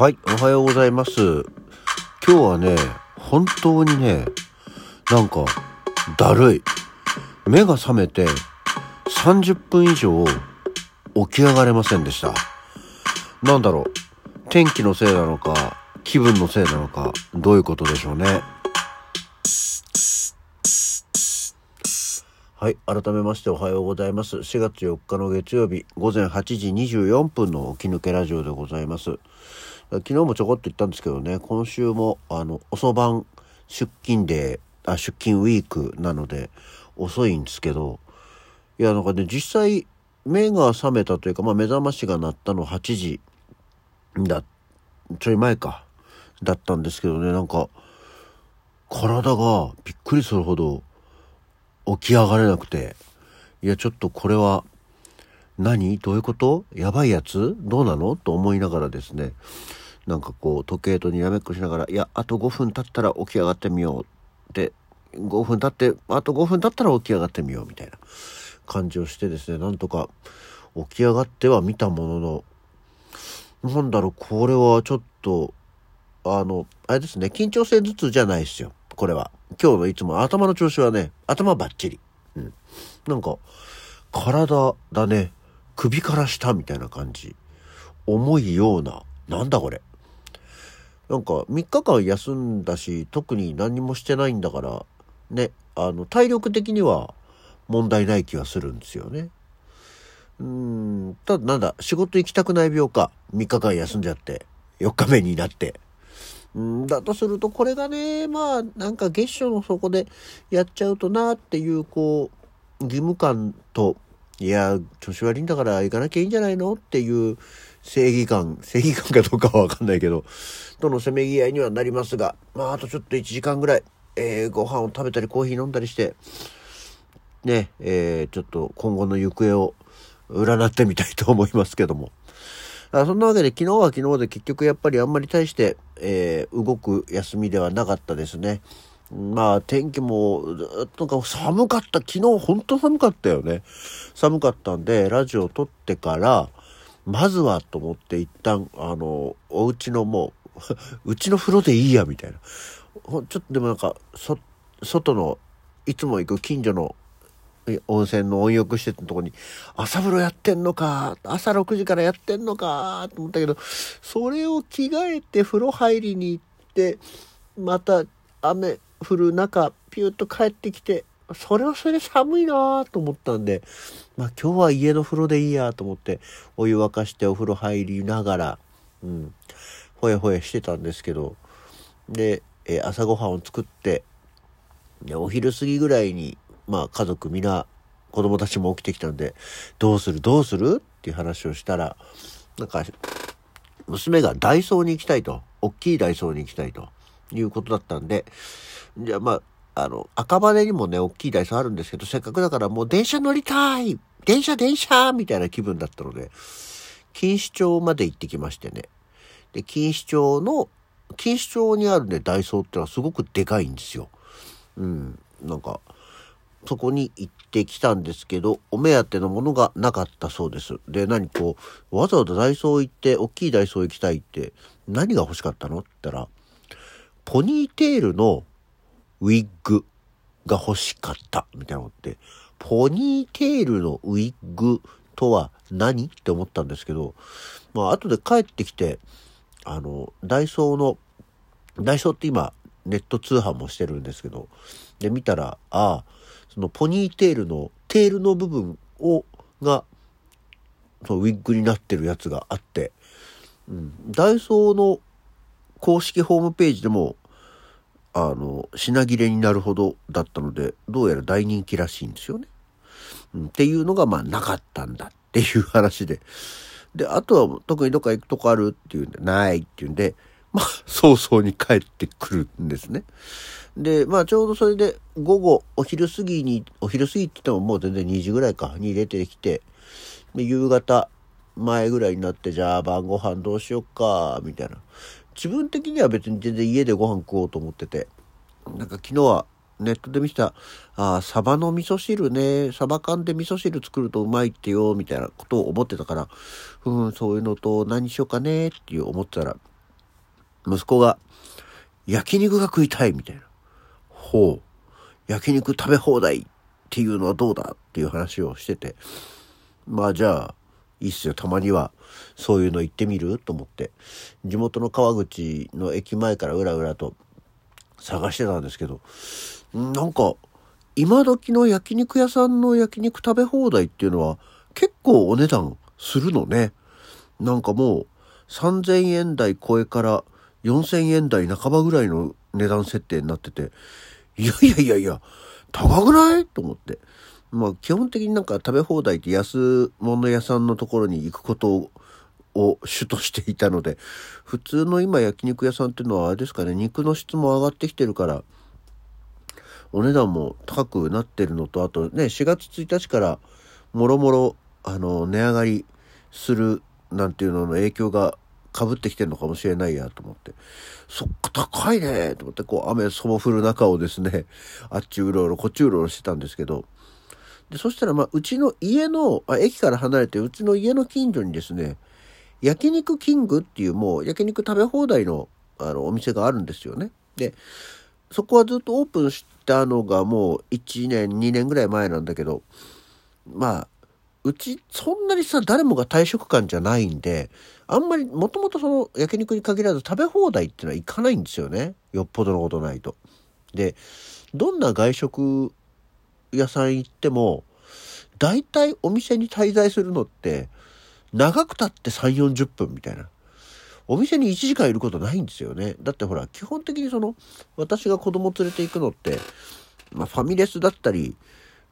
はい、おはようございます。今日はね、本当にね、なんか、だるい。目が覚めて30分以上起き上がれませんでした。なんだろう、天気のせいなのか、気分のせいなのか、どういうことでしょうね。はい。改めましておはようございます。4月4日の月曜日、午前8時24分の起き抜けラジオでございます。昨日もちょこっと言ったんですけどね、今週も、あの、遅番出勤で、あ、出勤ウィークなので、遅いんですけど、いや、なんかね、実際、目が覚めたというか、まあ、目覚ましが鳴ったの8時だ、ちょい前か、だったんですけどね、なんか、体がびっくりするほど起き上がれなくて、いや、ちょっとこれは、何？どういうこと？やばいやつ？どうなの？と思いながらですね、なんかこう、時計とにらめっこしながら、いや、あと5分経ったら起き上がってみようって、5分経って、あと5分経ったら起き上がってみようみたいな感じをしてですね、なんとか起き上がっては見たものの、なんだろう、これはちょっと、あの、あれですね、緊張性頭痛じゃないですよ。これは。今日のいつも頭の調子はね、頭バッチリ。うん。なんか、体だね、首から下みたいな感じ。重いような、なんだこれ。なんか、3日間休んだし、特に何もしてないんだから、ね、あの、体力的には問題ない気がするんですよね。うん、ただなんだ、仕事行きたくない病か。3日間休んじゃって、4日目になって。うんだとすると、これがね、まあ、なんか月初の底でやっちゃうとなっていう、こう、義務感と、いや、調子悪いんだから行かなきゃいいんじゃないの？っていう正義感、正義感かどうかはわかんないけど、とのせめぎ合いにはなりますが、まあ、あとちょっと1時間ぐらい、えーご飯を食べたりコーヒー飲んだりして、ね、えーちょっと今後の行方を占ってみたいと思いますけども。あそんなわけで昨日は昨日で結局やっぱりあんまり大して、えー動く休みではなかったですね。まあ天気もずっと寒かった。昨日本当寒かったよね。寒かったんで、ラジオ撮ってから、まずはと思って一旦、あの、お家のもう、うちの風呂でいいや、みたいな。ちょっとでもなんか、そ、外の、いつも行く近所の温泉の温浴施設のとこに朝風呂やってんのか朝6時からやってんのかと思ったけどそれを着替えて風呂入りに行ってまた雨降る中ピューッと帰ってきてそれはそれで寒いなと思ったんでまあ今日は家の風呂でいいやと思ってお湯沸かしてお風呂入りながらうんほやほやしてたんですけどで、えー朝ごはんを作ってでお昼過ぎぐらいに、まあ家族みんな、子供たちも起きてきたんで、どうするどうする？っていう話をしたら、なんか、娘がダイソーに行きたいと、大きいダイソーに行きたいと。いうことだったんで、じゃあまあ、あの、赤羽にもね、大きいダイソーあるんですけど、せっかくだからもう電車乗りたい電車電車みたいな気分だったので、錦糸町まで行ってきましてね。で、錦糸町の、錦糸町にあるね、ダイソーってのはすごくでかいんですよ。うん、なんか、そこに行ってきたんですけど、お目当てのものがなかったそうです。で、何こう、わざわざダイソー行って、大きいダイソー行きたいって、何が欲しかったのって言ったら、ポニーテールのウィッグが欲しかった、みたいなことで、ポニーテールのウィッグとは何？って思ったんですけど、まあ、後で帰ってきて、あの、ダイソーの、ダイソーって今、ネット通販もしてるんですけど、で、見たら、ああ、そのポニーテールの、テールの部分を、が、そのウィッグになってるやつがあって、うん、ダイソーの公式ホームページでも、あの、品切れになるほどだったので、どうやら大人気らしいんですよね。うん、っていうのが、まあ、なかったんだっていう話で。で、あとは特にどっか行くとこあるっていうんで、ないっていうんで、まあ、早々に帰ってくるんですね。で、まあ、ちょうどそれで、午後、お昼過ぎに、お昼過ぎって言ってももう全然2時ぐらいか、に出てきて、で、夕方前ぐらいになって、じゃあ晩ご飯どうしよっか、みたいな。自分的には別に全然家でご飯食おうと思ってて、なんか昨日はネットで見た、ああ、サバの味噌汁ね、サバ缶で味噌汁作るとうまいってよ、みたいなことを思ってたから、うん、そういうのと何しようかね、っていう思ってたら、息子が、焼肉が食いたいみたいな。ほう。焼肉食べ放題っていうのはどうだっていう話をしてて。まあじゃあ、いいっすよ。たまには、そういうの行ってみる？と思って。地元の川口の駅前からうらうらと探してたんですけど、なんか、今時の焼肉屋さんの焼肉食べ放題っていうのは結構お値段するのね。なんかもう3000円台超えから4000円台半ばぐらいの値段設定になってて、いやいやいやいや、高くない？と思って。まあ基本的になんか食べ放題って安物屋さんのところに行くことを主としていたので、普通の今焼肉屋さんっていうのはあれですかね、肉の質も上がってきてるから、お値段も高くなってるのと、あとね、4月1日からもろもろ、あの、値上がりするなんていうのの影響がかぶってきてるのかもしれないやと思って。そっか、高いねと思って、こう、雨そぼ降る中をですね、あっちうろうろ、こっちうろうろしてたんですけど、で、そしたら、まあ、うちの家の、あ、駅から離れて、うちの家の近所にですね、焼肉キングっていうもう焼肉食べ放題のあのお店があるんですよね。で、そこはずっとオープンしたのがもう1年、2年ぐらい前なんだけど、まあ、うちそんなにさ、誰もが退職感じゃないんで、あんまり、もともとその焼肉に限らず食べ放題っていうのは行かないんですよね。よっぽどのことないと。で、どんな外食屋さん行っても、大体お店に滞在するのって、長くたって3、40分みたいな。お店に1時間いることないんですよね。だってほら、基本的にその、私が子供連れて行くのって、まあ、ファミレスだったり、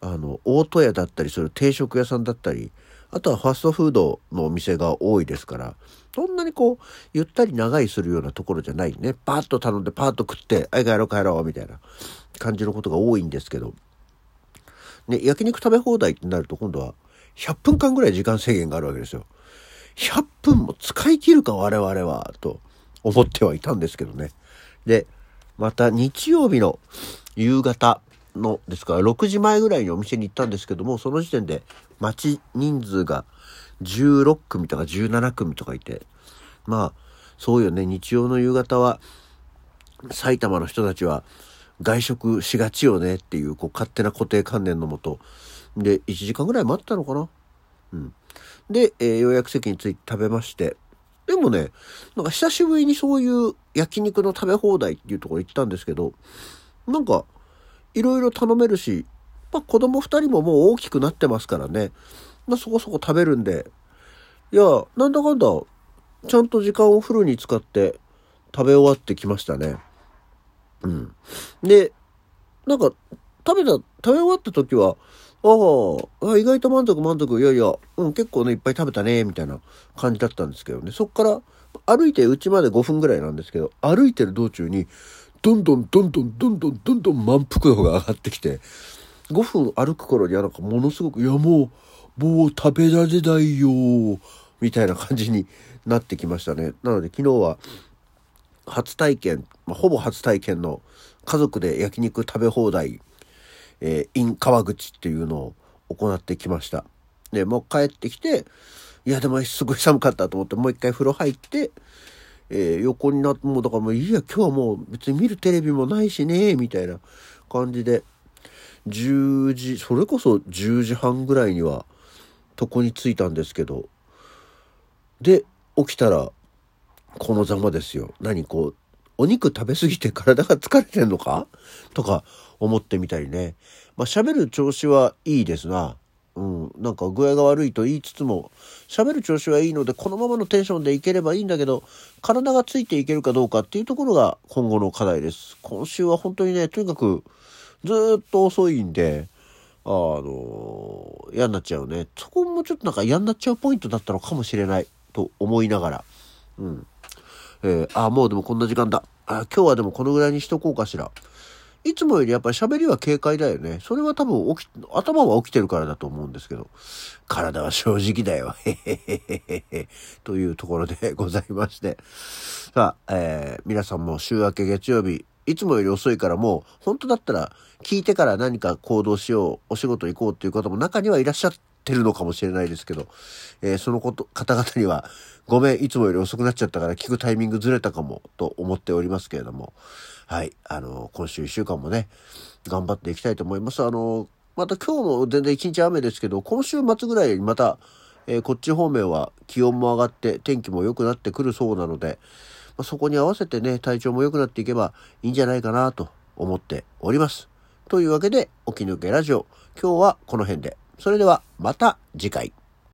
あの、大戸屋だったりする定食屋さんだったり、あとはファストフードのお店が多いですから、そんなにこう、ゆったり長居するようなところじゃないね。パーッと頼んでパーッと食って、はい、帰ろう帰ろう、みたいな感じのことが多いんですけど、ね、焼肉食べ放題ってなると今度は、100分間ぐらい時間制限があるわけですよ。100分も使い切るか我々は、と思ってはいたんですけどね。で、また日曜日の夕方の、ですから6時前ぐらいにお店に行ったんですけども、その時点で待ち人数が16組とか17組とかいて、まあ、そうよね、日曜の夕方は、埼玉の人たちは外食しがちよねっていう、こう、勝手な固定観念のもと、で、1時間ぐらい待ったのかな？うん。で、えー、予約席に着いて食べまして、でもね、なんか久しぶりにそういう焼肉の食べ放題っていうところ行ったんですけど、なんか、いろいろ頼めるし、まあ子供二人ももう大きくなってますからね、まあそこそこ食べるんで、いや、なんだかんだ、ちゃんと時間をフルに使って食べ終わってきましたね。うん。で、なんか、食べた、食べ終わった時は、ああ、意外と満足満足、いやいや、うん、結構ね、いっぱい食べたね、みたいな感じだったんですけどね。そっから、歩いて家まで5分ぐらいなんですけど、歩いてる道中に、どんどんどんどんどんどんどんどん満腹度が上がってきて、5分歩く頃にはなんかものすごく、いやもう、もう食べられないよ、みたいな感じになってきましたね。なので昨日は、初体験、まあ、ほぼ初体験の家族で焼肉食べ放題、えー、in 川口っていうのを行ってきました。で、もう帰ってきて、いやでもすごい寒かったと思ってもう一回風呂入って、えー、横になって、もうだからもういいや、今日はもう別に見るテレビもないしね、みたいな感じで、10時、それこそ10時半ぐらいには床に着いたんですけど、で、起きたらこのざまですよ。何こう、お肉食べ過ぎて体が疲れてんのか？とか思ってみたりね。まあ喋る調子はいいですな。うん。なんか具合が悪いと言いつつも、喋る調子はいいので、このままのテンションでいければいいんだけど、体がついていけるかどうかっていうところが今後の課題です。今週は本当にね、とにかくずっと遅いんで、あの、嫌になっちゃうね。そこもちょっとなんか嫌になっちゃうポイントだったのかもしれないと思いながら。うん。えー、あ、もうでもこんな時間だ。あ、今日はでもこのぐらいにしとこうかしら。いつもよりやっぱり喋りは軽快だよね。それは多分起き、頭は起きてるからだと思うんですけど、体は正直だよ。へへへへへ。というところでございまして。さあ、えー、皆さんも週明け月曜日、いつもより遅いからもう、本当だったら聞いてから何か行動しよう、お仕事行こうっていう方も中にはいらっしゃってってるのかもしれないですけど、えー、そのこと、方々には、ごめん、いつもより遅くなっちゃったから聞くタイミングずれたかも、と思っておりますけれども、はい、あの、今週1週間もね、頑張っていきたいと思います。あの、また今日も全然1日雨ですけど、今週末ぐらいにまた、えー、こっち方面は気温も上がって天気も良くなってくるそうなので、まあ、そこに合わせてね、体調も良くなっていけばいいんじゃないかなと思っております。というわけで、起き抜けラジオ、今日はこの辺で。それではまた次回。